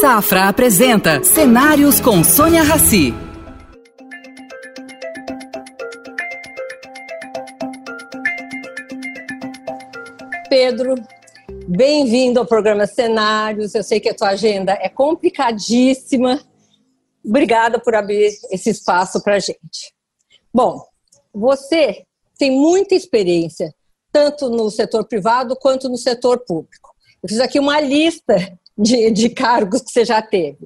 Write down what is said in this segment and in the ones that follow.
Safra apresenta Cenários com Sônia Rassi. Pedro, bem-vindo ao programa Cenários. Eu sei que a tua agenda é complicadíssima. Obrigada por abrir esse espaço para a gente. Bom, você tem muita experiência, tanto no setor privado quanto no setor público. Eu fiz aqui uma lista de, de cargos que você já teve.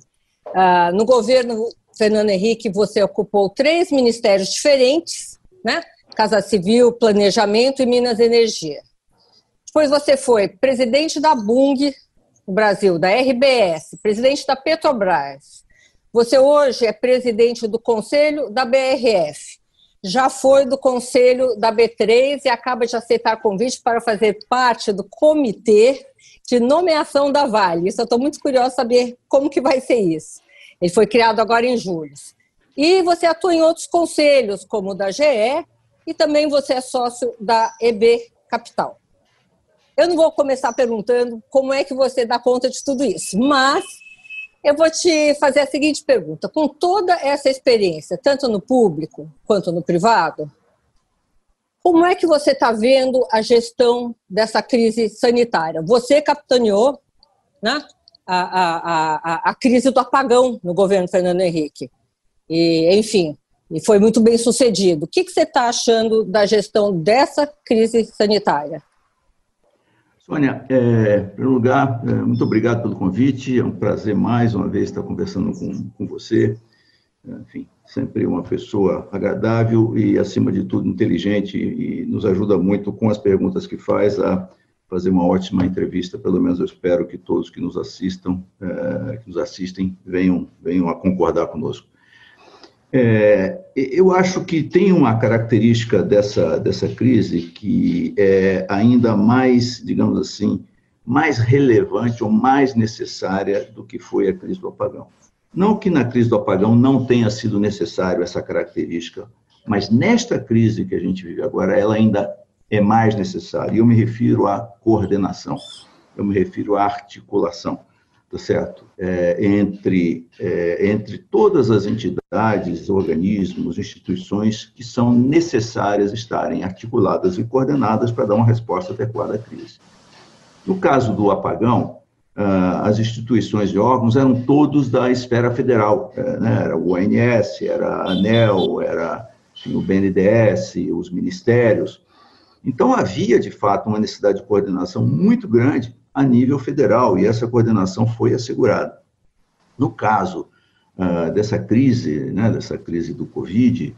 Uh, no governo Fernando Henrique, você ocupou três ministérios diferentes, né? Casa Civil, Planejamento e Minas Energia. Depois você foi presidente da Bung no Brasil, da RBS, presidente da Petrobras. Você hoje é presidente do Conselho da BRF. Já foi do Conselho da B3 e acaba de aceitar convite para fazer parte do comitê de nomeação da Vale. Isso eu estou muito curiosa saber como que vai ser isso. Ele foi criado agora em julho. E você atua em outros conselhos, como o da GE, e também você é sócio da EB Capital. Eu não vou começar perguntando como é que você dá conta de tudo isso, mas eu vou te fazer a seguinte pergunta: com toda essa experiência, tanto no público quanto no privado, como é que você está vendo a gestão dessa crise sanitária? Você capitaneou né, a, a, a, a crise do apagão no governo Fernando Henrique. E, enfim, e foi muito bem sucedido. O que, que você está achando da gestão dessa crise sanitária? Sônia, é, em primeiro lugar, é, muito obrigado pelo convite. É um prazer mais uma vez estar conversando com, com você. Enfim, sempre uma pessoa agradável e, acima de tudo, inteligente e nos ajuda muito com as perguntas que faz a fazer uma ótima entrevista. Pelo menos eu espero que todos que nos assistam, é, que nos assistem, venham, venham a concordar conosco. É, eu acho que tem uma característica dessa, dessa crise que é ainda mais, digamos assim, mais relevante ou mais necessária do que foi a crise do apagão. Não que na crise do apagão não tenha sido necessário essa característica, mas nesta crise que a gente vive agora, ela ainda é mais necessária. E eu me refiro à coordenação, eu me refiro à articulação tá certo? É, entre, é, entre todas as entidades, organismos, instituições que são necessárias estarem articuladas e coordenadas para dar uma resposta adequada à crise. No caso do apagão, as instituições e órgãos eram todos da esfera federal, é, né? era o ONS, era a ANEL, era o BNDES, os ministérios. Então, havia, de fato, uma necessidade de coordenação muito grande a nível federal, e essa coordenação foi assegurada. No caso uh, dessa crise, né, dessa crise do Covid,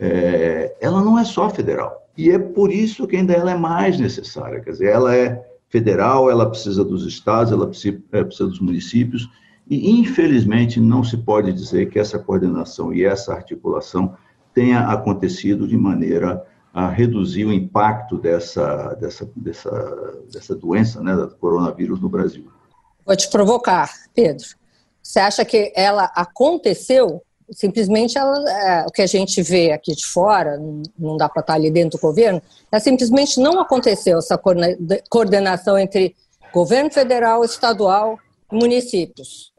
é, ela não é só federal, e é por isso que ainda ela é mais necessária, quer dizer, ela é federal, ela precisa dos estados, ela precisa, é, precisa dos municípios, e infelizmente não se pode dizer que essa coordenação e essa articulação tenha acontecido de maneira a reduzir o impacto dessa, dessa, dessa, dessa doença, né, do coronavírus no Brasil. Vou te provocar, Pedro. Você acha que ela aconteceu? Simplesmente ela, é, o que a gente vê aqui de fora, não dá para estar ali dentro do governo, ela simplesmente não aconteceu essa coordenação entre governo federal, estadual e municípios.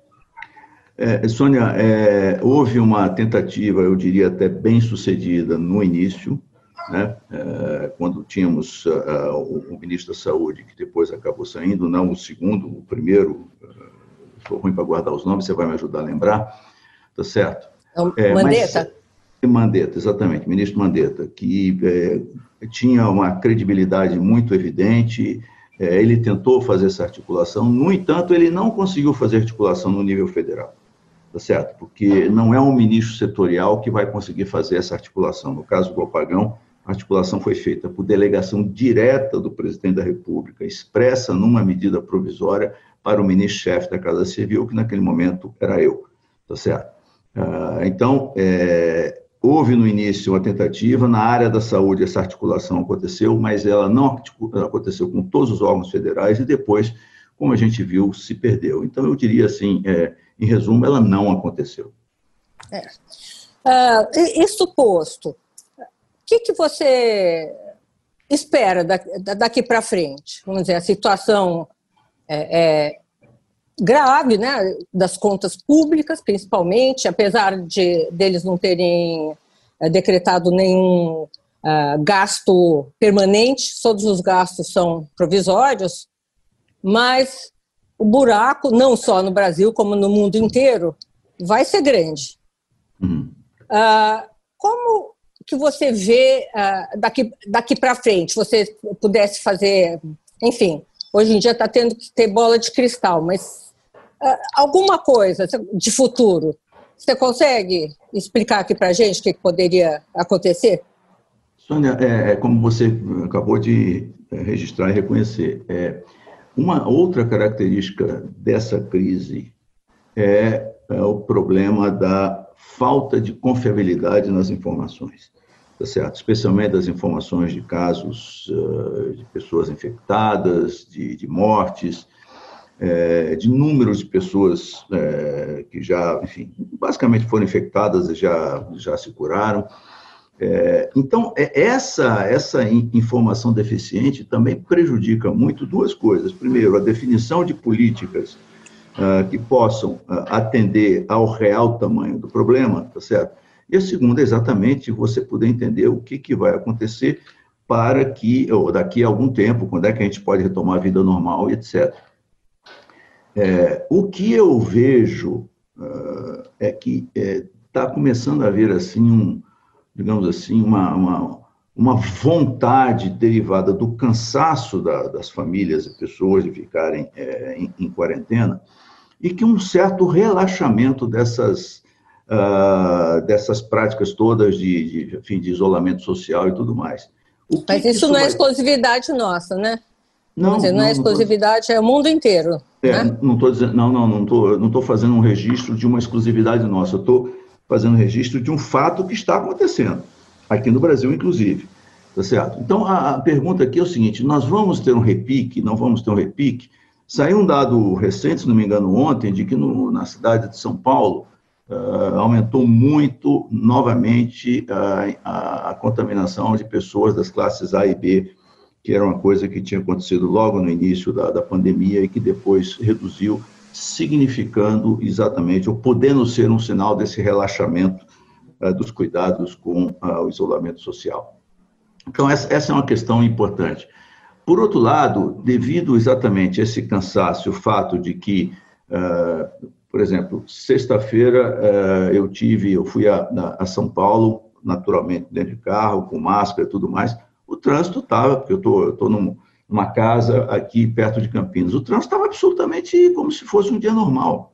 É, Sônia, é, houve uma tentativa, eu diria até bem sucedida no início, né? É, quando tínhamos uh, o, o, ministro da Saúde, que depois acabou saindo, não o segundo, o primeiro, estou uh, ruim para guardar os nomes, você vai me ajudar a lembrar, tá certo? É, Mandetta? Mas, Mandetta, exatamente, ministro Mandetta, que é, tinha uma credibilidade muito evidente, é, ele tentou fazer essa articulação, no entanto, ele não conseguiu fazer articulação no nível federal tá certo? Porque não é um ministro setorial que vai conseguir fazer essa articulação. No caso do apagão, a articulação foi feita por delegação direta do presidente da República, expressa numa medida provisória para o ministro-chefe da Casa Civil, que naquele momento era eu, tá certo? Ah, então, é, houve no início uma tentativa, na área da saúde essa articulação aconteceu, mas ela não aconteceu com todos os órgãos federais e depois, como a gente viu, se perdeu. Então, eu diria assim, é, em resumo, ela não aconteceu. É. Uh, isso posto, que, que você espera daqui para frente? Vamos dizer, a situação é, é, grave, né, das contas públicas, principalmente, apesar de deles não terem é, decretado nenhum uh, gasto permanente, todos os gastos são provisórios, mas o buraco, não só no Brasil, como no mundo inteiro, vai ser grande. Uhum. Uh, como que você vê uh, daqui, daqui para frente? Você pudesse fazer, enfim, hoje em dia está tendo que ter bola de cristal, mas alguma coisa de futuro, você consegue explicar aqui para a gente o que poderia acontecer? Sônia, é, é, como você acabou de é, registrar e reconhecer, é, uma outra característica dessa crise é, é o problema da falta de confiabilidade nas informações, tá certo? Especialmente das informações de casos uh, de pessoas infectadas, de, de mortes, é, de números de pessoas é, que já, enfim, basicamente foram infectadas e já, já se curaram. É, então, é, essa, essa informação deficiente também prejudica muito duas coisas. Primeiro, a definição de políticas uh, que possam uh, atender ao real tamanho do problema, tá certo? E a segunda, exatamente, você poder entender o que, que vai acontecer para que, ou daqui a algum tempo, quando é que a gente pode retomar a vida normal, etc. É, o que eu vejo uh, é que está é, começando a haver, assim, um, digamos assim, uma, uma, uma vontade derivada do cansaço da, das famílias e pessoas de ficarem é, em, em quarentena, e que um certo relaxamento dessas, uh, dessas práticas todas de, de, enfim, de isolamento social e tudo mais. Mas isso, isso não é vai... exclusividade nossa, né? Não, dizer, não, é não é exclusividade, tô... é o mundo inteiro. É, né? não estou dizendo, não, não, não estou, não fazendo um registro de uma exclusividade nossa. Eu estou fazendo um registro de um fato que está acontecendo aqui no Brasil, inclusive. Tá certo? Então a, a pergunta aqui é o seguinte: nós vamos ter um repique? Não vamos ter um repique? Saiu um dado recente, se não me engano, ontem, de que no, na cidade de São Paulo uh, aumentou muito novamente uh, a, a, contaminação de pessoas das classes A e B, que era uma coisa que tinha acontecido logo no início da, da pandemia e que depois reduziu, significando exatamente, ou podendo ser um sinal desse relaxamento uh, dos cuidados com o isolamento social. Então, essa, essa é uma questão importante. Por outro lado, devido exatamente a esse cansaço, o fato de que, uh, por exemplo, sexta-feira uh, eu tive, eu fui a, a, São Paulo, naturalmente dentro de carro, com máscara e tudo mais. O trânsito estava, porque eu tô, estou num, numa casa aqui perto de Campinas, o trânsito estava absolutamente como se fosse um dia normal,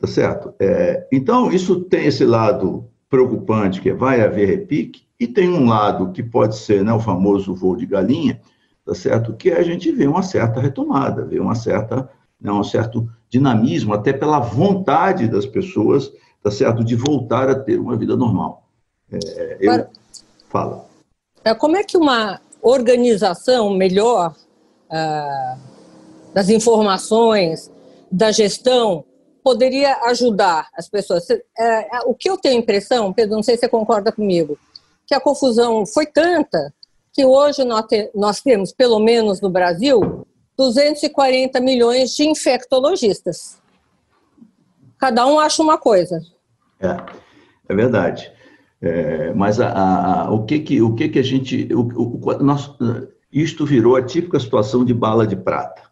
tá certo? É, então, isso tem esse lado preocupante, que é vai haver repique, e tem um lado que pode ser né, o famoso voo de galinha, tá certo? Que a gente vê uma certa retomada, vê uma certa, né, um certo dinamismo, até pela vontade das pessoas, tá certo? De voltar a ter uma vida normal. É, eu... Para... Fala. É, como é que uma organização melhor ah, das informações, da gestão, poderia ajudar as pessoas? É, é, o que eu tenho impressão, Pedro, não sei se você concorda comigo, que a confusão foi tanta que hoje nós, te, nós temos, pelo menos no Brasil, 240 milhões de infectologistas. Cada um acha uma coisa. É, é verdade. É, mas a, a, o, que que, o que que a gente... O, o, nós, isto virou a típica situação de bala de prata.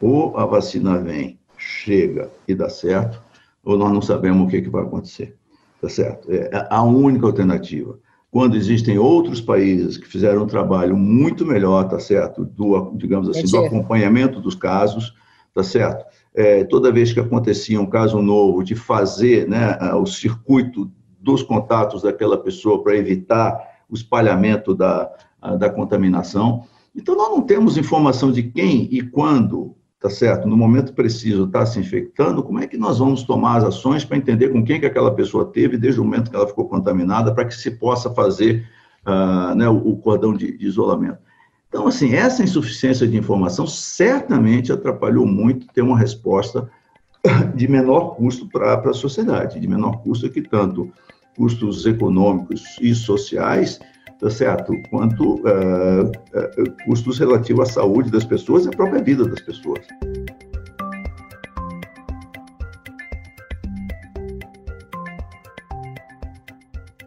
Ou a vacina vem, chega e dá certo, ou nós não sabemos o que, que vai acontecer. Tá certo? É a única alternativa quando existem outros países que fizeram um trabalho muito melhor, tá certo, do, digamos assim, do acompanhamento dos casos, tá certo? É, toda vez que acontecia um caso novo, de fazer né, o circuito dos contatos daquela pessoa para evitar o espalhamento da, da contaminação. Então, nós não temos informação de quem e quando tá certo? No momento preciso está se infectando, como é que nós vamos tomar as ações para entender com quem que aquela pessoa teve desde o momento que ela ficou contaminada, para que se possa fazer uh, né, o, cordão de, de, isolamento. Então, assim, essa insuficiência de informação certamente atrapalhou muito ter uma resposta de menor custo para a sociedade, de menor custo que tanto custos econômicos e sociais, tá certo? Quanto uh, uh, custos relativos à saúde das pessoas e à própria vida das pessoas.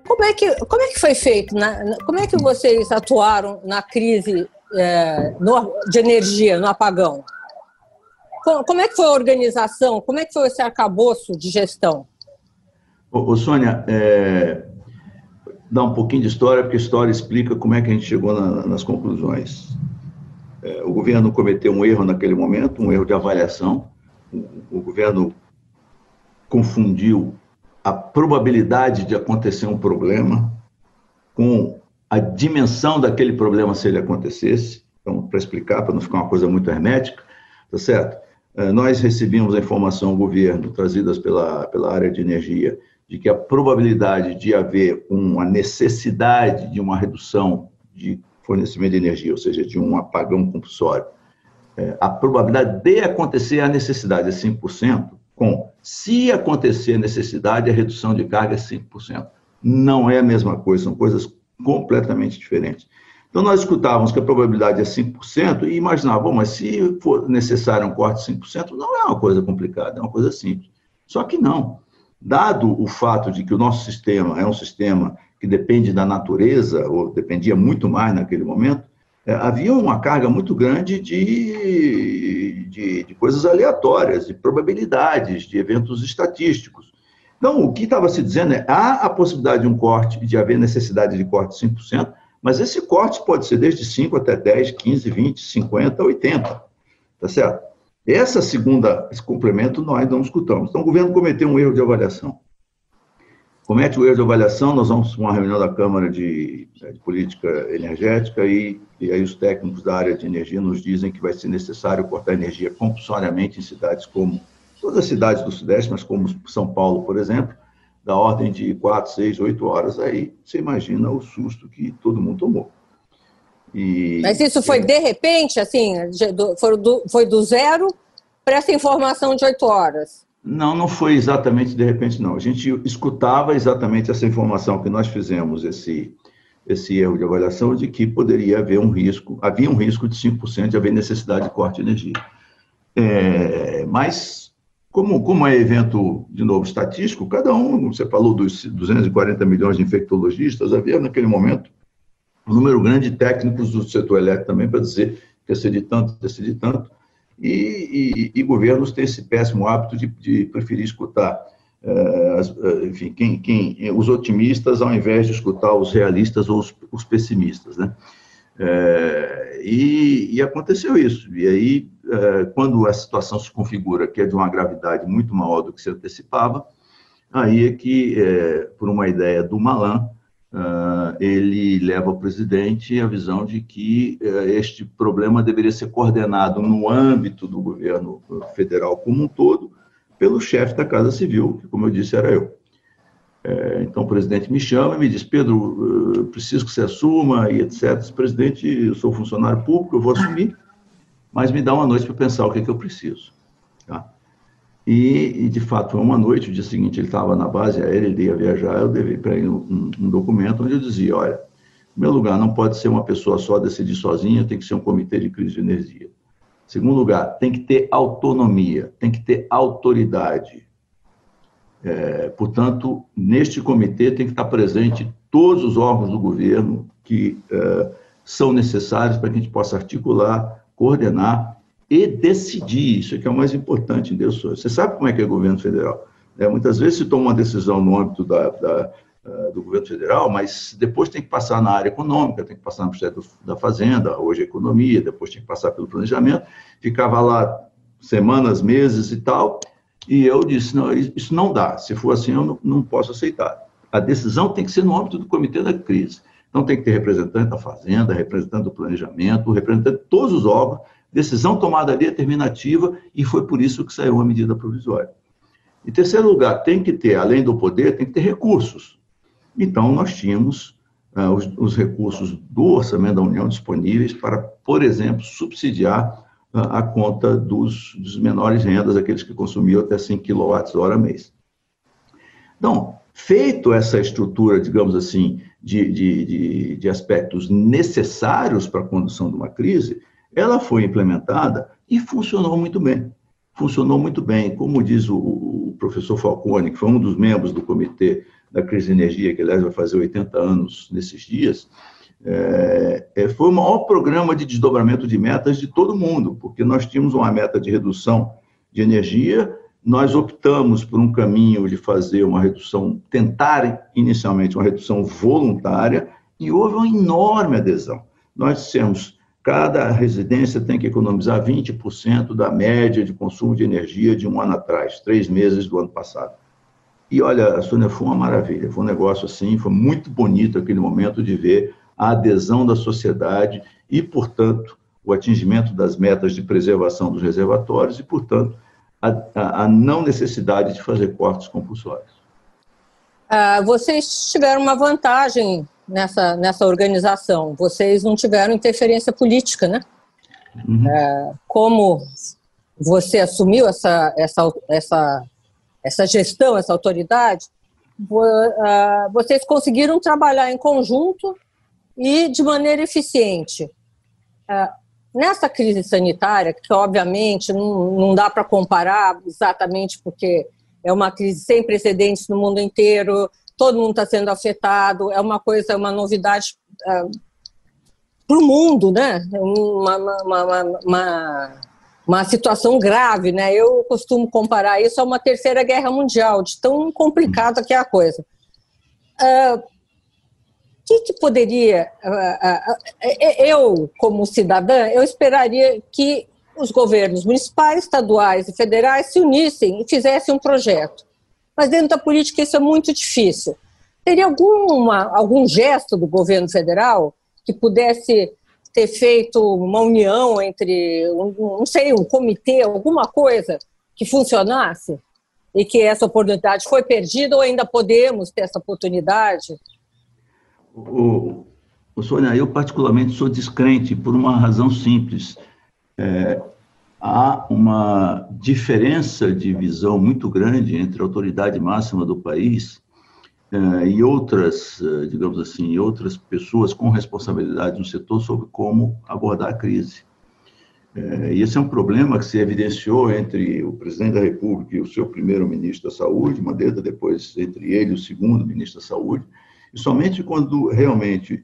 Como é que, como é que foi feito? Né? Como é que vocês atuaram na crise é, no, de energia, no apagão? Como, é que foi a organização? Como é que foi esse arcabouço de gestão? Ô, ô Sônia, é, dá um pouquinho de história, porque a história explica como é que a gente chegou na, nas conclusões. É, o governo cometeu um erro naquele momento, um erro de avaliação. O, o governo confundiu a probabilidade de acontecer um problema com a dimensão daquele problema se ele acontecesse. Então, para explicar, para não ficar uma coisa muito hermética, tá certo? É, nós recebemos a informação do governo, trazidas pela, pela área de energia, de que a probabilidade de haver uma necessidade de uma redução de fornecimento de energia, ou seja, de um apagão compulsório, é, a probabilidade de acontecer a necessidade é 5%, com se acontecer a necessidade, a redução de carga é 5%. Não é a mesma coisa, são coisas completamente diferentes. Então, nós escutávamos que a probabilidade é 5% e imaginávamos, mas se for necessário um corte de 5%, não é uma coisa complicada, é uma coisa simples. Só que não. Dado o fato de que o nosso sistema é um sistema que depende da natureza, ou dependia muito mais naquele momento, é, havia uma carga muito grande de, de, de, coisas aleatórias, de probabilidades, de eventos estatísticos. Então, o que estava se dizendo é há a possibilidade de um corte, de haver necessidade de corte de 5%, mas esse corte pode ser desde 5 até 10, 15, 20, 50, 80. Tá certo? Essa segunda, esse complemento nós não escutamos. Então, o governo cometeu um erro de avaliação comete o erro de avaliação, nós vamos para uma reunião da Câmara de, de Política Energética e, e, aí os técnicos da área de energia nos dizem que vai ser necessário cortar energia compulsoriamente em cidades como, todas as cidades do Sudeste, mas como São Paulo, por exemplo, da ordem de 4, 6, 8 horas. Aí você imagina o susto que todo mundo tomou. E, mas isso foi é, de repente, assim, foi do, foi do zero para essa informação de 8 horas? Não, não foi exatamente de repente, não. A gente escutava exatamente essa informação que nós fizemos, esse, esse erro de avaliação de que poderia haver um risco, havia um risco de 5% de haver necessidade de corte de energia. É, mas, como, como é evento, de novo, estatístico, cada um, você falou dos 240 milhões de infectologistas, havia naquele momento um número grande de técnicos do setor elétrico também para dizer que ia ser de tanto, ia ser de tanto. E, e, e governos têm esse péssimo hábito de, de preferir escutar, uh, enfim, quem, quem, os otimistas ao invés de escutar os realistas ou os, os pessimistas, né? Uh, e, e, aconteceu isso. E aí, quando a situação se configura que é de uma gravidade muito maior do que se antecipava, aí é que, por uma ideia do Malan, Uh, ele leva ao presidente a visão de que este problema deveria ser coordenado no âmbito do governo federal como um todo, pelo chefe da Casa Civil, que, como eu disse, era eu. Então, o presidente me chama e me diz: Pedro, preciso que você assuma, e etc. Presidente, eu sou funcionário público, eu vou assumir, mas me dá uma noite para pensar o que, é que eu preciso. Tá? E, e, de fato, foi uma noite, o dia seguinte ele estava na base aérea, ele ia viajar, eu levei para ele um, um, documento onde eu dizia, olha, meu lugar, não pode ser uma pessoa só decidir sozinha, tem que ser um comitê de crise de energia. Segundo lugar, tem que ter autonomia, tem que ter autoridade. É, portanto, neste comitê tem que estar presente todos os órgãos do governo que é, são necessários para que a gente possa articular, coordenar e decidir. Isso é que é o mais importante, Deus. Você sabe como é que é o governo federal. Né? Muitas vezes se toma uma decisão no âmbito da, da, uh, do governo federal, mas depois tem que passar na área econômica, tem que passar no Ministério da Fazenda, hoje é economia, depois tem que passar pelo planejamento. Ficava lá semanas, meses e tal, e eu disse, não, isso não dá. Se for assim, eu não, não posso aceitar. A decisão tem que ser no âmbito do comitê da crise. Então, tem que ter representante da Fazenda, representante do planejamento, representante de todos os órgãos, decisão tomada ali determinativa e foi por isso que saiu a medida provisória. Em terceiro lugar, tem que ter, além do poder, tem que ter recursos. Então, nós tínhamos uh, os, os, recursos do orçamento da União disponíveis para, por exemplo, subsidiar uh, a conta dos, dos, menores rendas, aqueles que consumiam até 5 kWh mês. Então, feito essa estrutura, digamos assim, de, de, de, de aspectos necessários para a condução de uma crise, ela foi implementada e funcionou muito bem. Funcionou muito bem. Como diz o, o professor Falcone, que foi um dos membros do comitê da crise de energia, que aliás vai fazer 80 anos nesses dias, é, é, foi o maior programa de desdobramento de metas de todo mundo, porque nós tínhamos uma meta de redução de energia, nós optamos por um caminho de fazer uma redução, tentar inicialmente uma redução voluntária, e houve uma enorme adesão. Nós dissemos, cada residência tem que economizar 20% da média de consumo de energia de um ano atrás, três meses do ano passado. E olha, Sônia, foi uma maravilha, foi um negócio assim, foi muito bonito aquele momento de ver a adesão da sociedade e, portanto, o atingimento das metas de preservação dos reservatórios e, portanto, a, a, a não necessidade de fazer cortes compulsórios. Ah, vocês tiveram uma vantagem nessa, nessa organização. Vocês não tiveram interferência política, né? Uhum. É, como você assumiu essa, essa, essa, essa gestão, essa autoridade, ah, vocês conseguiram trabalhar em conjunto e de maneira eficiente. Ah, nessa crise sanitária, que obviamente não, não dá para comparar exatamente porque é uma crise sem precedentes no mundo inteiro, todo mundo está sendo afetado, é uma coisa, uma novidade uh, para o mundo, né? Uma, uma, uma, uma, situação grave, né? Eu costumo comparar isso a uma terceira guerra mundial, de tão complicada que é a coisa. O que, que poderia. Uh, eu, como cidadã, eu esperaria que os governos municipais, estaduais e federais se unissem e fizessem um projeto mas dentro da política isso é muito difícil. Teria alguma, algum gesto do governo federal que pudesse ter feito uma união entre, um, não sei, um comitê, alguma coisa que funcionasse? E que essa oportunidade foi perdida ou ainda podemos ter essa oportunidade? O, o Sônia, eu particularmente sou descrente por uma razão simples. É, há uma diferença de visão muito grande entre a autoridade máxima do país uh, e outras, uh, digamos assim, outras pessoas com responsabilidade no setor sobre como abordar a crise. Uh, e esse é um problema que se evidenciou entre o presidente da República e o seu primeiro-ministro da Saúde, Mandetta, depois entre ele e o segundo ministro da Saúde, e somente quando realmente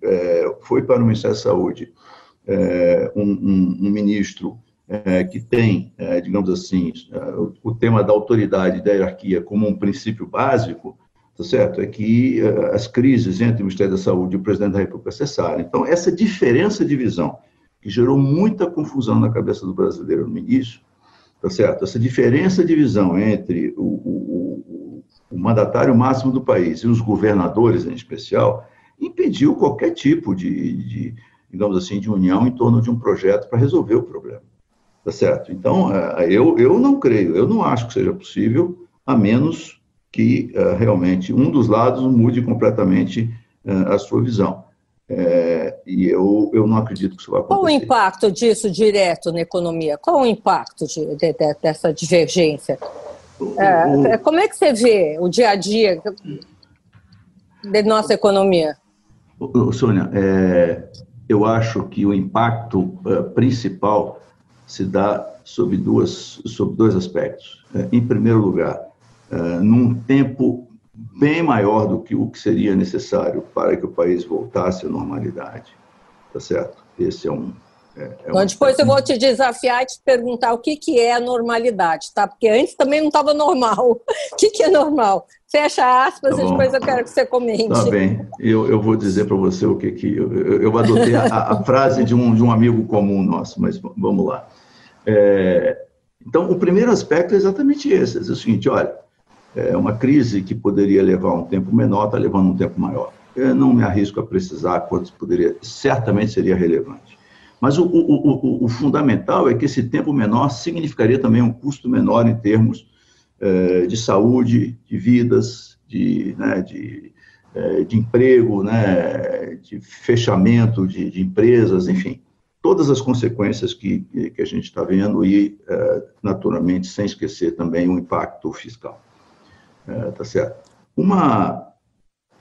foi para o Ministério da Saúde um, um, um ministro é, que tem, é, digamos assim, é, o, tema da autoridade e da hierarquia como um princípio básico, tá certo? É que é, as crises entre o Ministério da Saúde e o presidente da República cessaram. Então, essa diferença de visão, que gerou muita confusão na cabeça do brasileiro no início, tá certo? Essa diferença de visão entre o, o, o mandatário máximo do país e os governadores, em especial, impediu qualquer tipo de, de digamos assim, de união em torno de um projeto para resolver o problema. Tá certo? Então, é, eu, eu não creio, eu não acho que seja possível, a menos que é, realmente um dos lados mude completamente é, a sua visão. É, e eu, eu não acredito que isso vai acontecer. Qual o impacto disso direto na economia? Qual o impacto de, de, de, dessa divergência? É, o, como é que você vê o dia a dia da nossa economia? Sônia, é, eu acho que o impacto principal se dá sob, duas, sob dois aspectos. É, em primeiro lugar, é, num tempo bem maior do que o que seria necessário para que o país voltasse à normalidade. Tá certo? Esse é um. É, é então, depois eu vou te desafiar e te perguntar o que, que é a normalidade, tá? Porque antes também não estava normal. O que, que é normal? Fecha aspas tá e depois eu quero que você comente. Tá bem, eu, eu vou dizer para você o que que. Eu, eu adotei a, a, frase de um, de um amigo comum nosso, mas vamos lá. É, então, o primeiro aspecto é exatamente esse: é o seguinte, olha, é uma crise que poderia levar um tempo menor, está levando um tempo maior. Eu não me arrisco a precisar quanto poderia, certamente seria relevante. Mas o, o, o, o, fundamental é que esse tempo menor significaria também um custo menor em termos é, de saúde, de vidas, de, né, de, é, de emprego, né, de fechamento de, de empresas, enfim todas as consequências que, que a gente está vendo e, é, naturalmente, sem esquecer também o impacto fiscal. Tá certo? Uma,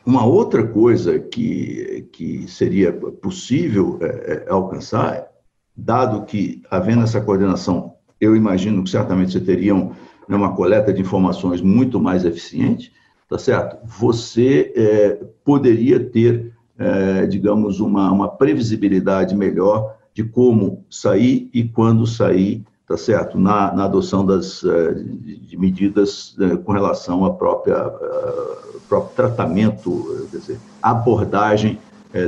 uma outra coisa que, que seria possível é, é, alcançar, dado que, havendo essa coordenação, eu imagino que certamente você teria né, uma coleta de informações muito mais eficiente, tá certo? Você é, poderia ter, é, digamos, uma, uma previsibilidade melhor de como sair e quando sair, tá certo? Na, na adoção das é, de medidas é, com relação própria uh, próprio tratamento, quer dizer, abordagem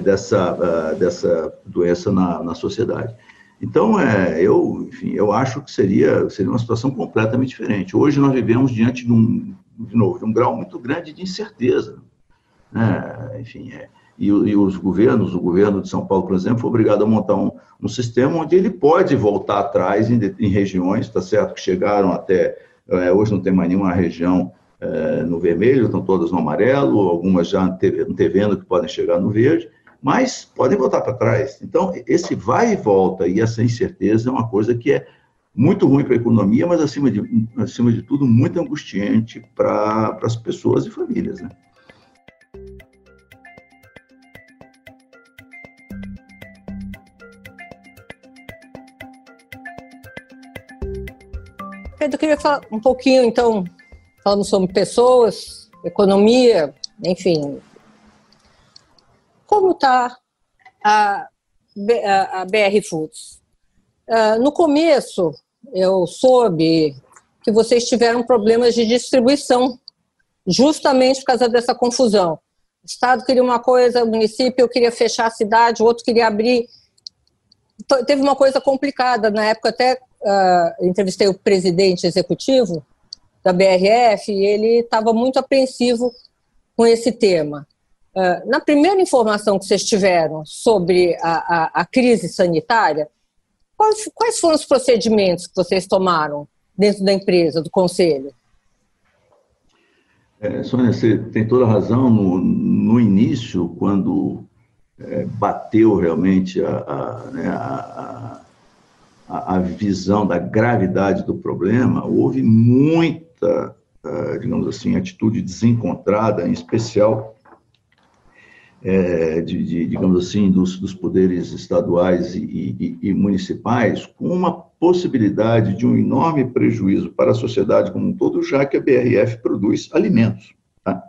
dessa dessa doença na, na sociedade. Então, é, eu, enfim, eu acho que seria, seria uma situação completamente diferente. Hoje nós vivemos diante de um, de novo, de um grau muito grande de incerteza. Né? Enfim, é, e, e, os governos, o governo de São Paulo, por exemplo, foi obrigado a montar um, um sistema onde ele pode voltar atrás em, em regiões, está certo, que chegaram até, é, hoje não tem mais nenhuma região é, no vermelho, estão todas no amarelo, algumas já antevendo que podem chegar no verde, mas podem voltar para trás. Então, esse vai e volta e essa incerteza é uma coisa que é muito ruim para a economia, mas, acima de, acima de tudo, muito angustiante para as pessoas e famílias. Né? Eu queria falar um pouquinho, então, falando sobre pessoas, economia, enfim, como está a, a, BR Foods? Uh, no começo, eu soube que vocês tiveram problemas de distribuição, justamente por causa dessa confusão. O Estado queria uma coisa, o município queria fechar a cidade, o outro queria abrir. Teve uma coisa complicada. Na época, até uh, entrevistei o presidente executivo da BRF e ele estava muito apreensivo com esse tema. Ah, na primeira informação que vocês tiveram sobre a, a, a crise sanitária, quais, quais, foram os procedimentos que vocês tomaram dentro da empresa, do conselho? É, Sônia, você tem toda a razão. No, no início, quando é, bateu realmente a, a, né, a, a, visão da gravidade do problema, houve muita, ah, digamos assim, atitude desencontrada, em especial é, de, de, digamos assim, dos, dos poderes estaduais e, e, e, municipais, com uma possibilidade de um enorme prejuízo para a sociedade como um todo, já que a BRF produz alimentos, tá?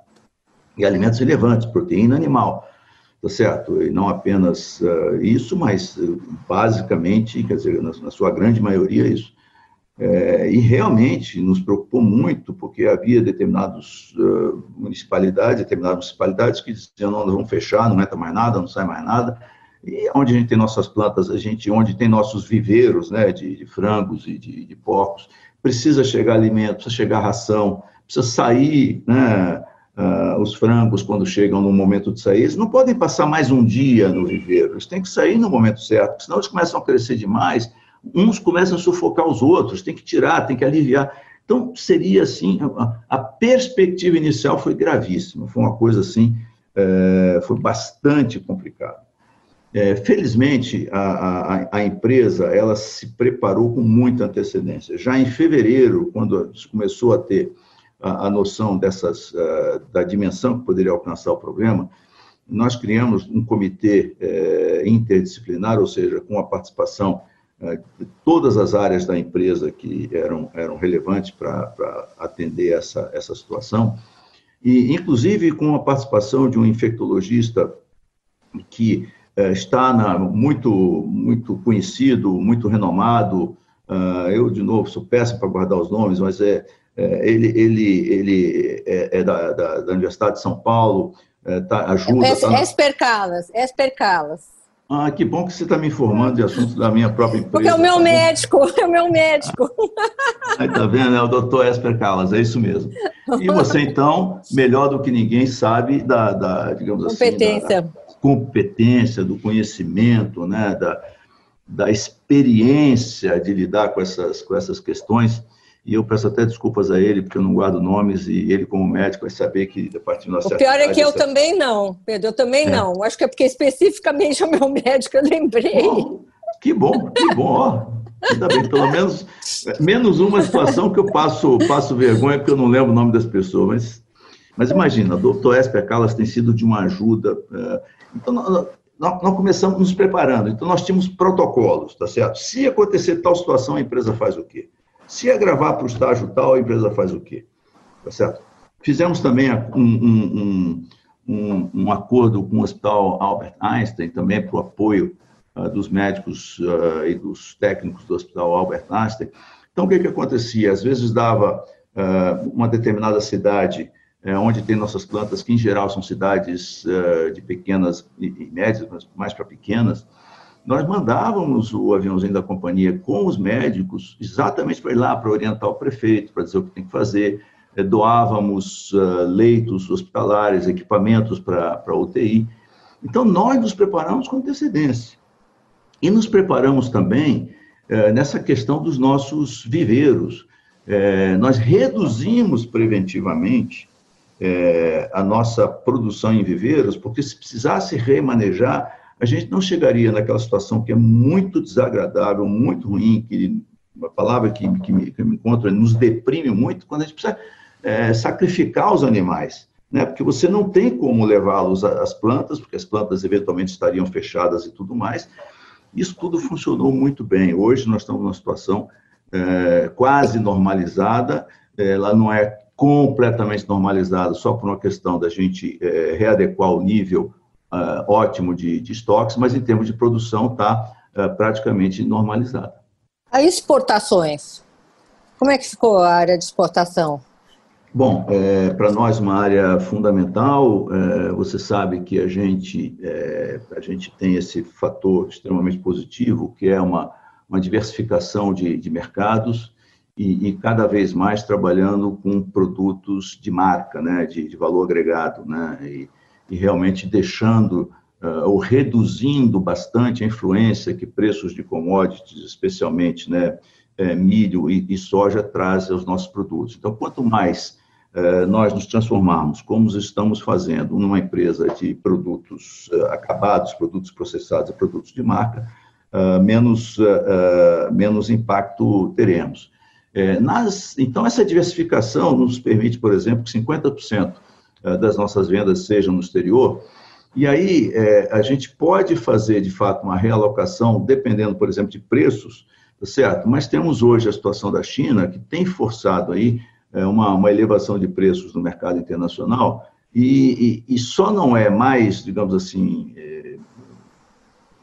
e alimentos relevantes, proteína animal, tá certo? E não apenas uh, isso, mas uh, basicamente, quer dizer, na, na sua grande maioria, isso. É, e realmente nos preocupou muito, porque havia determinadas uh, municipalidades, determinadas municipalidades que diziam, não, vamos fechar, não entra mais nada, não sai mais nada. E onde a gente tem nossas plantas, a gente, onde tem nossos viveiros, né, de, de frangos e de, de, porcos, precisa chegar alimento, precisa chegar ração, precisa sair, né, uh, os frangos quando chegam no momento de sair, eles não podem passar mais um dia no viveiro, eles têm que sair no momento certo, senão eles começam a crescer demais uns começam a sufocar os outros, tem que tirar, tem que aliviar. Então, seria assim, a, perspectiva inicial foi gravíssima, foi uma coisa assim, é, foi bastante complicada. É, felizmente, a, a, a, empresa, ela se preparou com muita antecedência. Já em fevereiro, quando começou a ter a, noção dessas, uh, da dimensão que poderia alcançar o problema, nós criamos um comitê é, interdisciplinar, ou seja, com a participação é, todas as áreas da empresa que eram, eram relevantes para atender essa, essa situação, e inclusive com a participação de um infectologista que está na, muito, muito conhecido, muito renomado, uh, eu, de novo, sou péssimo para guardar os nomes, mas é ele, ele, ele é, é da, da, da, Universidade de São Paulo, é, tá, ajuda... Es, tá Esper Calas, Esper Calas. Ah, que bom que você está me informando de assuntos da minha própria empresa. Porque é o meu tá médico, é o meu médico. Aí tá vendo, é o doutor Esper Calas, é isso mesmo. E você, então, melhor do que ninguém, sabe da, da digamos competência. assim, da competência, do conhecimento, né, da, da experiência de lidar com essas, com essas questões e eu peço até desculpas a ele, porque eu não guardo nomes, e ele, como médico, vai saber que a partir de uma O pior é que eu essa... também não, Pedro, eu também é. não. Acho que é porque especificamente o meu médico eu lembrei. Bom, que bom, que bom, ó. Ainda bem, pelo menos, menos uma situação que eu passo, passo vergonha, porque eu não lembro o nome das pessoas, mas, mas imagina, o doutor Esper Calas tem sido de uma ajuda. É, então, nós, nós começamos nos preparando, então nós tínhamos protocolos, tá certo? Se acontecer tal situação, a empresa faz o quê? Se agravar para o estágio tal, a empresa faz o quê? Tá certo? Fizemos também um, um, um, um acordo com o Hospital Albert Einstein, também para o apoio uh, dos médicos uh, e dos técnicos do Hospital Albert Einstein. Então, o que, que acontecia? Às vezes dava uh, uma determinada cidade onde tem nossas plantas, que em geral são cidades de pequenas e médias, mas mais para pequenas, nós mandávamos o aviãozinho da companhia com os médicos exatamente para ir lá, para orientar o prefeito, para dizer o que tem que fazer, eh, doávamos uh, leitos hospitalares, equipamentos para UTI. Então, nós nos preparamos com antecedência. E nos preparamos também uh, nessa questão dos nossos viveiros. Uh, nós reduzimos preventivamente a nossa produção em viveiros, porque se precisasse remanejar, a gente não chegaria naquela situação que é muito desagradável, muito ruim, que uma palavra que, que, me, que me encontro é nos deprime muito, quando a gente precisa é, sacrificar os animais, né? Porque você não tem como levá-los às plantas, porque as plantas eventualmente estariam fechadas e tudo mais. Isso tudo funcionou muito bem. Hoje nós estamos numa situação é, quase normalizada. Ela não é completamente normalizada só por uma questão da gente é, readequar o nível uh, ótimo de, de, estoques, mas em termos de produção está uh, praticamente normalizada. As exportações, como é que ficou a área de exportação? Bom, é, para nós uma área fundamental. É, você sabe que a gente é, a gente tem esse fator extremamente positivo, que é uma, uma diversificação de, de mercados e, e, cada vez mais trabalhando com produtos de marca, né, de, de valor agregado, né, e, e realmente deixando uh, ou reduzindo bastante a influência que preços de commodities, especialmente, né, é, milho e, e soja trazem aos nossos produtos. Então, quanto mais eh, nós nos transformarmos, como estamos fazendo, numa empresa de produtos eh, acabados, produtos processados e produtos de marca, menos, menos impacto teremos. Nas, então, essa diversificação nos permite, por exemplo, que 50% das nossas vendas sejam no exterior, e aí a gente pode fazer, de fato, uma realocação, dependendo, por exemplo, de preços, tá certo? Mas temos hoje a situação da China, que tem forçado aí é, uma, uma elevação de preços no mercado internacional e, e, e só não é mais, digamos assim, é,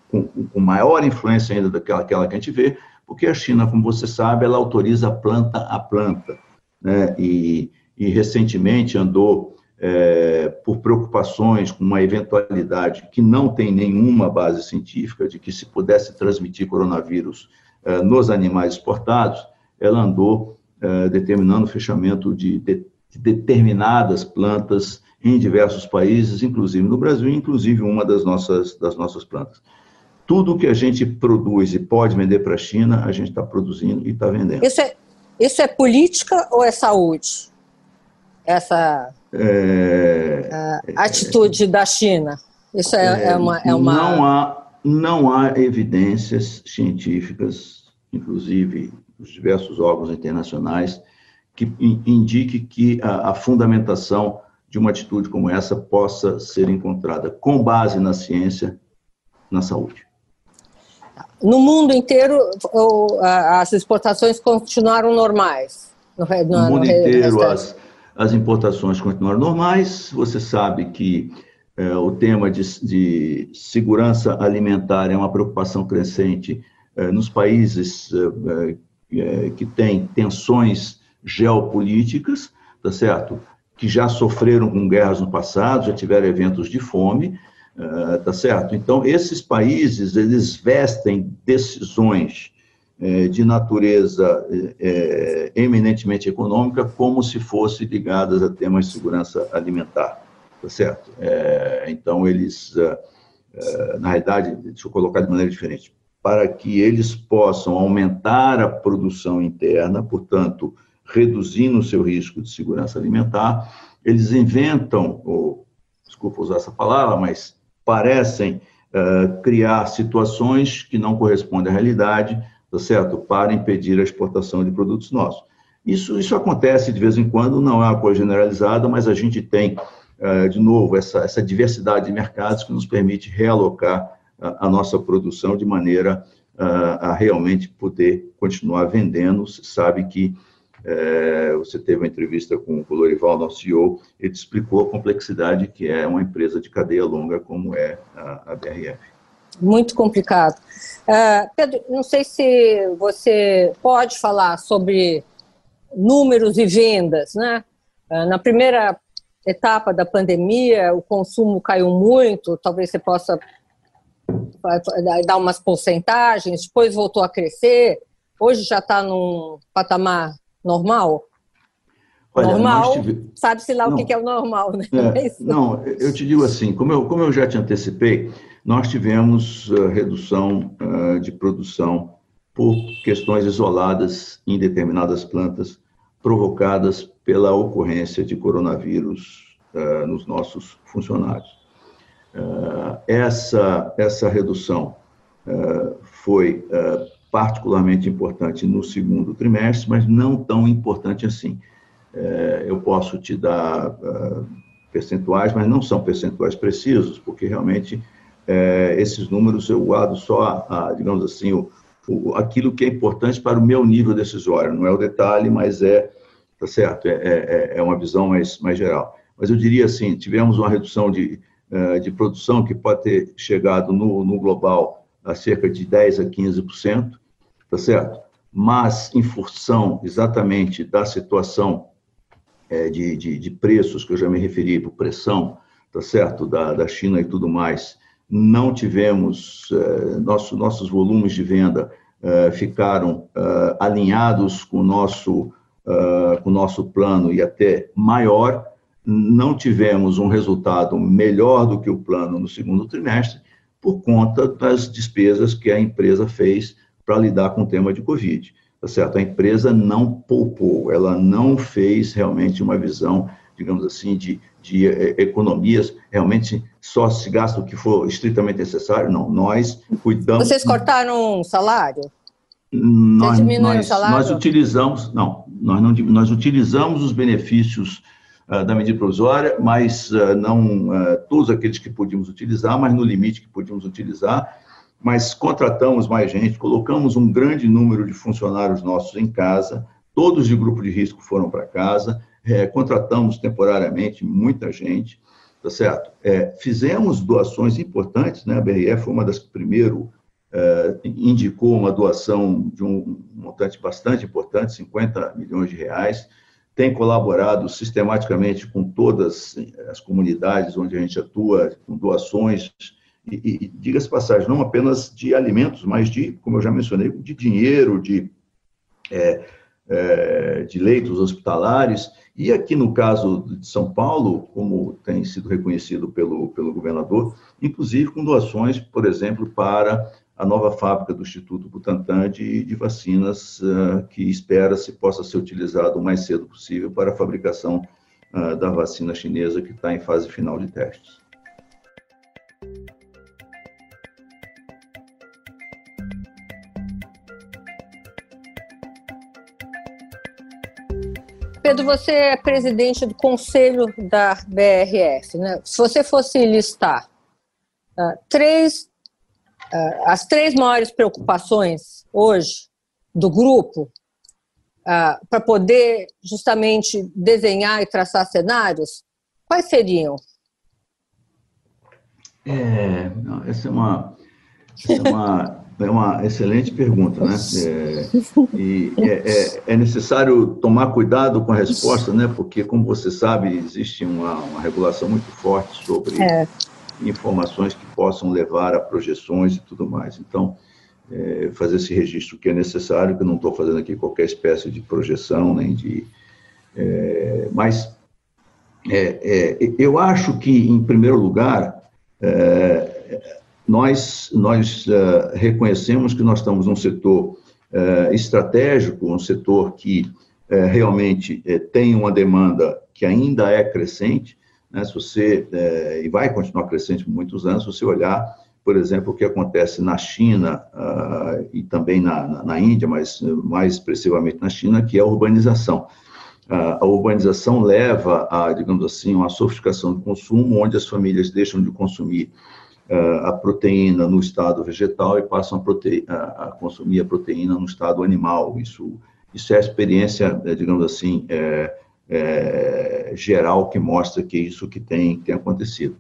com, com, maior influência ainda daquela aquela que a gente vê, porque a China, como você sabe, ela autoriza planta a planta, né? E, e recentemente andou é, por preocupações com uma eventualidade que não tem nenhuma base científica de que se pudesse transmitir coronavírus é, nos animais exportados, ela andou eh, determinando o fechamento de, de, de, determinadas plantas em diversos países, inclusive no Brasil, inclusive uma das nossas, das nossas plantas. Tudo que a gente produz e pode vender para a China, a gente está produzindo e está vendendo. Isso é, isso é política ou é saúde? Essa é, é, atitude da China? Isso é, é, uma, é uma. Não há, não há evidências científicas, inclusive dos diversos órgãos internacionais, que indique que a, a fundamentação de uma atitude como essa possa ser encontrada com base na ciência, na saúde. No mundo inteiro, as exportações continuaram normais? No, no, no mundo inteiro, as, as importações continuaram normais. Você sabe que é, o tema de, de, segurança alimentar é uma preocupação crescente é, nos países é, é, que tem tensões geopolíticas, tá certo? Que já sofreram com guerras no passado, já tiveram eventos de fome, uh, tá certo? Então, esses países, eles vestem decisões é, de natureza é, eminentemente econômica como se fossem ligadas a temas de segurança alimentar, tá certo? É, então, eles, na realidade, deixa eu colocar de maneira diferente, para que eles possam aumentar a produção interna, portanto, reduzindo o seu risco de segurança alimentar. Eles inventam, ou, desculpa usar essa palavra, mas parecem criar situações que não correspondem à realidade, tá certo? Para impedir a exportação de produtos nossos. Isso, isso acontece de vez em quando, não é uma coisa generalizada, mas a gente tem, uh, de novo, essa, essa diversidade de mercados que nos permite realocar a, nossa produção de maneira a, a realmente poder continuar vendendo. Se sabe que é, você teve uma entrevista com o Lorival, nosso CEO, ele explicou a complexidade que é uma empresa de cadeia longa como é a, a BRF. Muito complicado. Uh, Pedro, não sei se você pode falar sobre números e vendas, né? Uh, na primeira etapa da pandemia, o consumo caiu muito, talvez você possa dar umas porcentagens, depois voltou a crescer, hoje já está num patamar normal? Olha, normal, tive... sabe-se lá não, o que é o normal, né? É, não, eu te digo assim, como eu, como eu já te antecipei, nós tivemos uh, redução uh, de produção por questões isoladas em determinadas plantas, provocadas pela ocorrência de coronavírus uh, nos nossos funcionários. essa, essa redução foi particularmente importante no segundo trimestre, mas não tão importante assim. Eu posso te dar percentuais, mas não são percentuais precisos, porque realmente é, esses números eu guardo só, a, digamos assim, o, o, aquilo que é importante para o meu nível decisório. Não é o detalhe, mas é, tá certo, é, é, é uma visão mais, mais geral. Mas eu diria assim, tivemos uma redução de, uh, de produção que pode ter chegado no, no global a cerca de 10% a 15%, tá certo? Mas, em função exatamente da situação é, de, de, de, preços, que eu já me referi, por pressão, tá certo? Da, da China e tudo mais, não tivemos, é, nosso, nossos volumes de venda é, ficaram é, alinhados com o nosso, é, com nosso plano e até maior, não tivemos um resultado melhor do que o plano no segundo trimestre, por conta das despesas que a empresa fez para lidar com o tema de Covid. Tá certo? A empresa não poupou, ela não fez realmente uma visão, digamos assim, de, de eh, economias, realmente só se gasta o que for estritamente necessário. Não, nós cuidamos. Vocês cortaram salário? Nós, nós, nós utilizamos, não, nós não, nós utilizamos os benefícios uh, da medida provisória, mas uh, não uh, todos aqueles que podíamos utilizar, mas no limite que podíamos utilizar mas contratamos mais gente, colocamos um grande número de funcionários nossos em casa, todos de grupo de risco foram para casa, é, contratamos temporariamente muita gente, tá certo? É, fizemos doações importantes, né? A BRF foi uma das que primeiro é, indicou uma doação de um montante bastante importante, 50 milhões de reais, tem colaborado sistematicamente com todas as comunidades onde a gente atua, com doações e, e diga-se passagem, não apenas de alimentos, mas de, como eu já mencionei, de dinheiro, de, é, é, de leitos hospitalares. E aqui no caso de São Paulo, como tem sido reconhecido pelo, pelo governador, inclusive com doações, por exemplo, para a nova fábrica do Instituto Butantan de, de vacinas, uh, que espera-se possa ser utilizado o mais cedo possível para a fabricação uh, da vacina chinesa, que está em fase final de testes. Pedro, você é presidente do conselho da BRF. Né? Se você fosse listar uh, três, uh, as três maiores preocupações hoje do grupo, uh, para poder justamente desenhar e traçar cenários, quais seriam? É, essa é uma, essa é uma é uma excelente pergunta, né? É, e é, é, é, necessário tomar cuidado com a resposta, né? Porque, como você sabe, existe uma, uma regulação muito forte sobre é. informações que possam levar a projeções e tudo mais. Então, é, fazer esse registro que é necessário, que eu não estou fazendo aqui qualquer espécie de projeção, nem de... É, mas eu acho que, em primeiro lugar, nós, nós uh, reconhecemos que nós estamos num setor uh, estratégico, um setor que uh, realmente tem uma demanda que ainda é crescente, né? se você, e vai continuar crescente por muitos anos, se você olhar, por exemplo, o que acontece na China e também na, na, na, Índia, mas mais expressivamente na China, que é a urbanização. a urbanização leva a, digamos assim, uma sofisticação do consumo, onde as famílias deixam de consumir a proteína no estado vegetal e passam a, a consumir a proteína no estado animal. Isso, isso é a experiência, é, digamos assim, é, é, geral que mostra que é isso que tem, tem acontecido.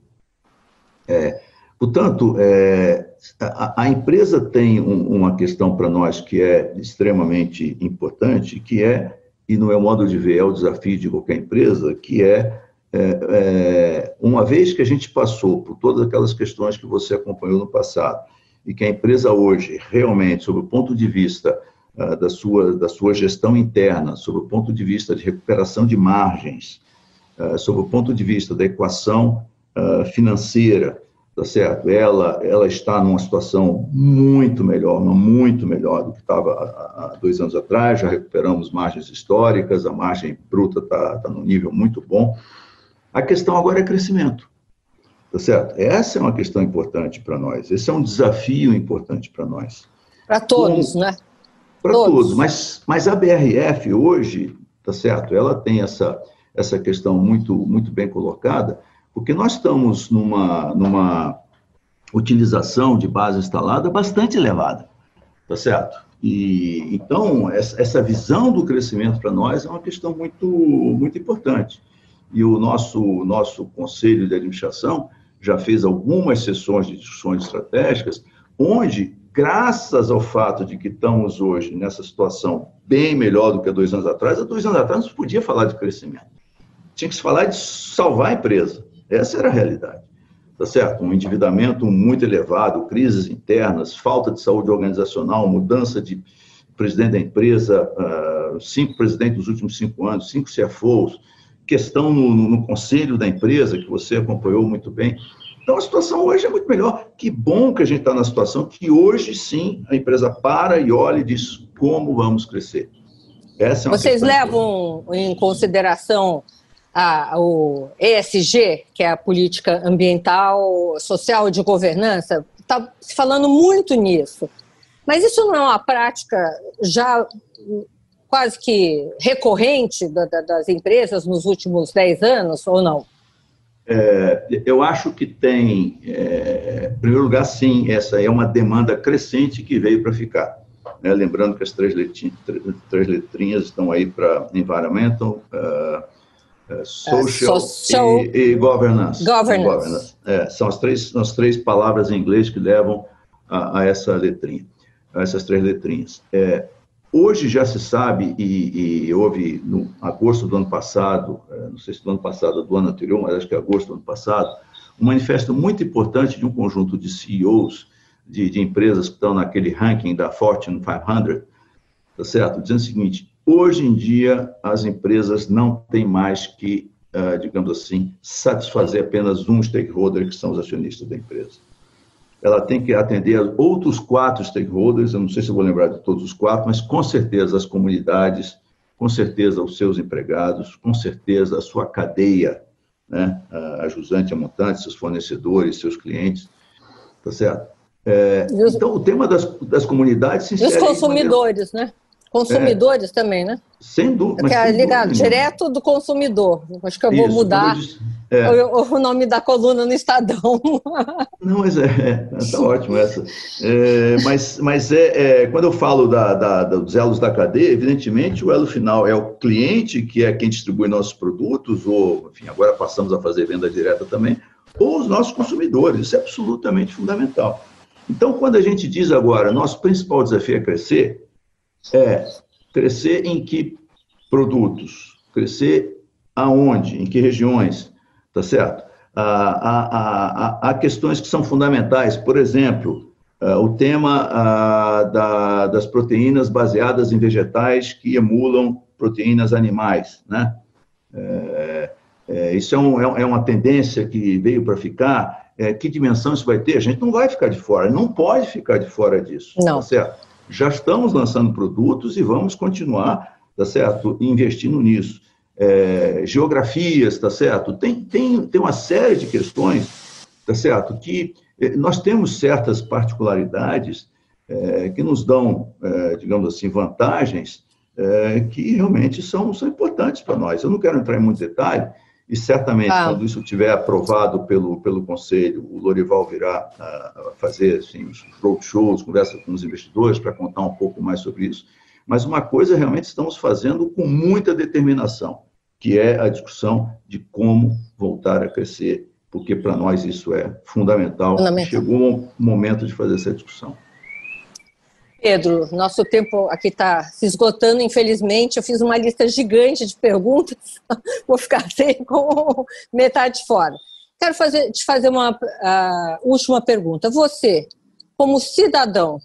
É, portanto, é, a, a, empresa tem um, uma questão para nós que é extremamente importante, que é, e no meu modo de ver, é o desafio de qualquer empresa, que é, é uma vez que a gente passou por todas aquelas questões que você acompanhou no passado, e que a empresa hoje, realmente, sob o ponto de vista uh, da, sua, da sua gestão interna, sob o ponto de vista de recuperação de margens, uh, sob o ponto de vista da equação uh, financeira, tá certo? Ela, ela está numa situação muito melhor, muito melhor do que estava há, dois anos atrás, já recuperamos margens históricas, a margem bruta está tá num nível muito bom. A questão agora é crescimento. Tá certo? Essa é uma questão importante para nós. Esse é um desafio importante para nós. Para todos, né? Para todos. todos. Mas, mas a BRF hoje, tá certo? Ela tem essa, essa questão muito, muito bem colocada, porque nós estamos numa, numa utilização de base instalada bastante elevada, tá certo? E então essa visão do crescimento para nós é uma questão muito muito importante. E o nosso nosso conselho de administração já fez algumas sessões de discussões estratégicas, onde, graças ao fato de que estamos hoje nessa situação bem melhor do que há dois anos atrás, há dois anos atrás não se podia falar de crescimento. Tinha que se falar de salvar a empresa. Essa era a realidade. Tá certo? Um endividamento muito elevado, crises internas, falta de saúde organizacional, mudança de presidente da empresa, uh, cinco presidentes dos últimos cinco anos, cinco CFOs, questão no, no, conselho da empresa, que você acompanhou muito bem. Então, a situação hoje é muito melhor. Que bom que a gente está na situação que hoje, sim, a empresa para e olha e diz como vamos crescer. É Vocês levam em consideração a, o ESG, que é a política ambiental, social e de governança? Está se falando muito nisso. Mas isso não é uma prática já quase que recorrente da, da, das empresas nos últimos 10 anos, ou não? É, eu acho que tem, é, em primeiro lugar, sim, essa é uma demanda crescente que veio para ficar. Né? Lembrando que as três letrinhas, três letrinhas estão aí para environmental, uh, uh, social, social e, e, governance. Governance. governance. É, são as três, as três palavras em inglês que levam a, a essa letrinha, a essas três letrinhas. É, Hoje já se sabe, e, e, houve no agosto do ano passado, é, não sei se do ano passado ou do ano anterior, mas acho que é agosto do ano passado, um manifesto muito importante de um conjunto de CEOs de, de empresas que estão naquele ranking da Fortune 500, tá certo? Dizendo o seguinte: hoje em dia as empresas não têm mais que, uh, digamos assim, satisfazer apenas um stakeholder, que são os acionistas da empresa ela tem que atender outros quatro stakeholders, eu não sei se eu vou lembrar de todos os quatro, mas com certeza as comunidades, com certeza os seus empregados, com certeza a sua cadeia, né, a jusante, a montante, seus fornecedores, seus clientes, tá certo? É, então, o tema das, das comunidades... E os consumidores, né? Consumidores é, também, né? Sem dúvida. é ligado direto do consumidor. Acho que eu vou Isso, mudar é. o, o, nome da coluna no Estadão. Não, mas é, tá ótimo essa. É, mas mas é, é, quando eu falo da, da, dos elos da cadeia, evidentemente o elo final é o cliente, que é quem distribui nossos produtos, ou, enfim, agora passamos a fazer venda direta também, ou os nossos consumidores. Isso é absolutamente fundamental. Então, quando a gente diz agora, nosso principal desafio é crescer, é crescer em que produtos? Crescer aonde? Em que regiões? Tá certo? Há, há, há, questões que são fundamentais, por exemplo, uh, o tema uh, da, das proteínas baseadas em vegetais que emulam proteínas animais, né? É, é, isso é, um, é, é uma tendência que veio para ficar. É, que dimensão isso vai ter? A gente não vai ficar de fora, não pode ficar de fora disso. Não. Tá certo? já estamos lançando produtos e vamos continuar, tá certo, investindo nisso. É, geografias, tá certo? Tem, tem, tem uma série de questões, tá certo, que é, nós temos certas particularidades é, que nos dão, é, digamos assim, vantagens é, que realmente são, são importantes para nós. Eu não quero entrar em muito detalhe, e certamente, ah. quando isso estiver aprovado pelo, pelo Conselho, o Lorival virá a fazer assim, os roadshows, conversa com os investidores para contar um pouco mais sobre isso. Mas uma coisa realmente estamos fazendo com muita determinação, que é a discussão de como voltar a crescer, porque para nós isso é fundamental. fundamental. Chegou o momento de fazer essa discussão. Pedro, nosso tempo aqui está se esgotando, infelizmente. Eu fiz uma lista gigante de perguntas, vou ficar sem com metade fora. Quero fazer, te fazer uma uh, última pergunta. Você, como cidadão, o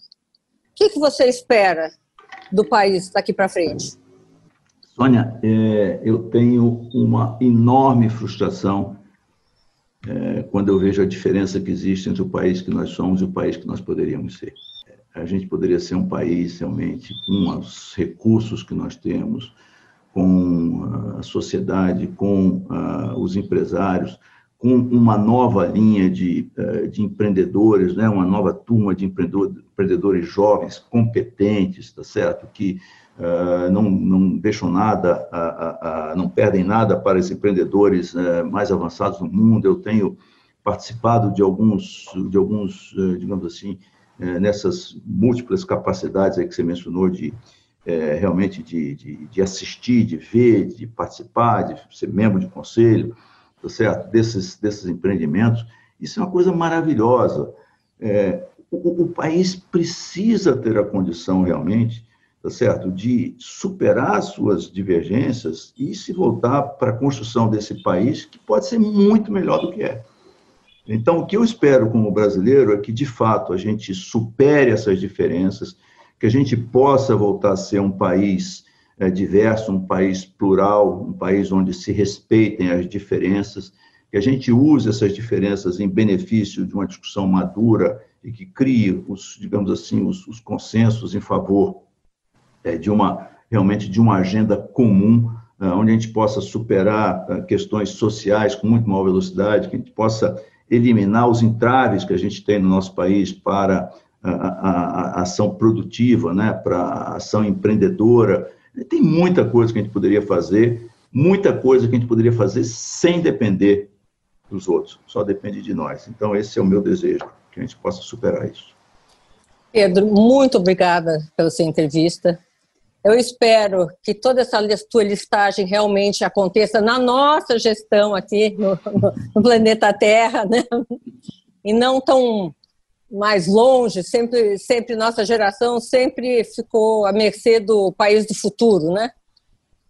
que, que você espera do país daqui para frente? Sônia, é, eu tenho uma enorme frustração é, quando eu vejo a diferença que existe entre o país que nós somos e o país que nós poderíamos ser. A gente poderia ser um país realmente com os recursos que nós temos, com a sociedade, com uh, os empresários, com uma nova linha de, uh, de empreendedores, né? uma nova turma de empreendedores jovens, competentes, tá certo? Que uh, não, não deixam nada, não perdem nada para os empreendedores eh, mais avançados do mundo. Eu tenho participado de alguns, de alguns digamos assim, é, nessas múltiplas capacidades que você mencionou de realmente de, de, de, assistir, de ver, de participar, de ser membro de conselho, tá certo? Desses, desses empreendimentos, isso é uma coisa maravilhosa. É, o, o, país precisa ter a condição realmente, tá certo, de superar suas divergências e se voltar para a construção desse país que pode ser muito melhor do que é. Então, o que eu espero como brasileiro é que, de fato, a gente supere essas diferenças, que a gente possa voltar a ser um país é, diverso, um país plural, um país onde se respeitem as diferenças, que a gente use essas diferenças em benefício de uma discussão madura e que crie os, digamos assim, os, os consensos em favor é, de uma realmente de uma agenda comum, é, onde a gente possa superar é, questões sociais com muito maior velocidade, que a gente possa eliminar os entraves que a gente tem no nosso país para a, a, a ação produtiva, né, para a ação empreendedora. Tem muita coisa que a gente poderia fazer, muita coisa que a gente poderia fazer sem depender dos outros, só depende de nós. Então, esse é o meu desejo, que a gente possa superar isso. Pedro, muito obrigada pela sua entrevista. Eu espero que toda essa tua listagem realmente aconteça na nossa gestão aqui no, no, planeta Terra, né? E não tão mais longe. Sempre, sempre nossa geração sempre ficou à mercê do país do futuro, né?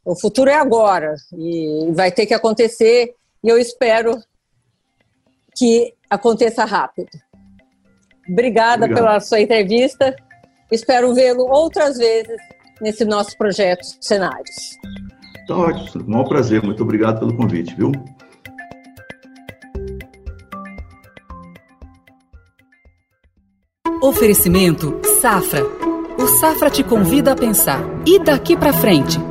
O futuro é agora e vai ter que acontecer. E eu espero que aconteça rápido. Obrigada Obrigado. pela sua entrevista. Espero vê-lo outras vezes nesse nosso projeto Cenários. Tá ótimo, um maior prazer. Muito obrigado pelo convite, viu? Oferecimento Safra. O Safra te convida a pensar. E daqui para frente?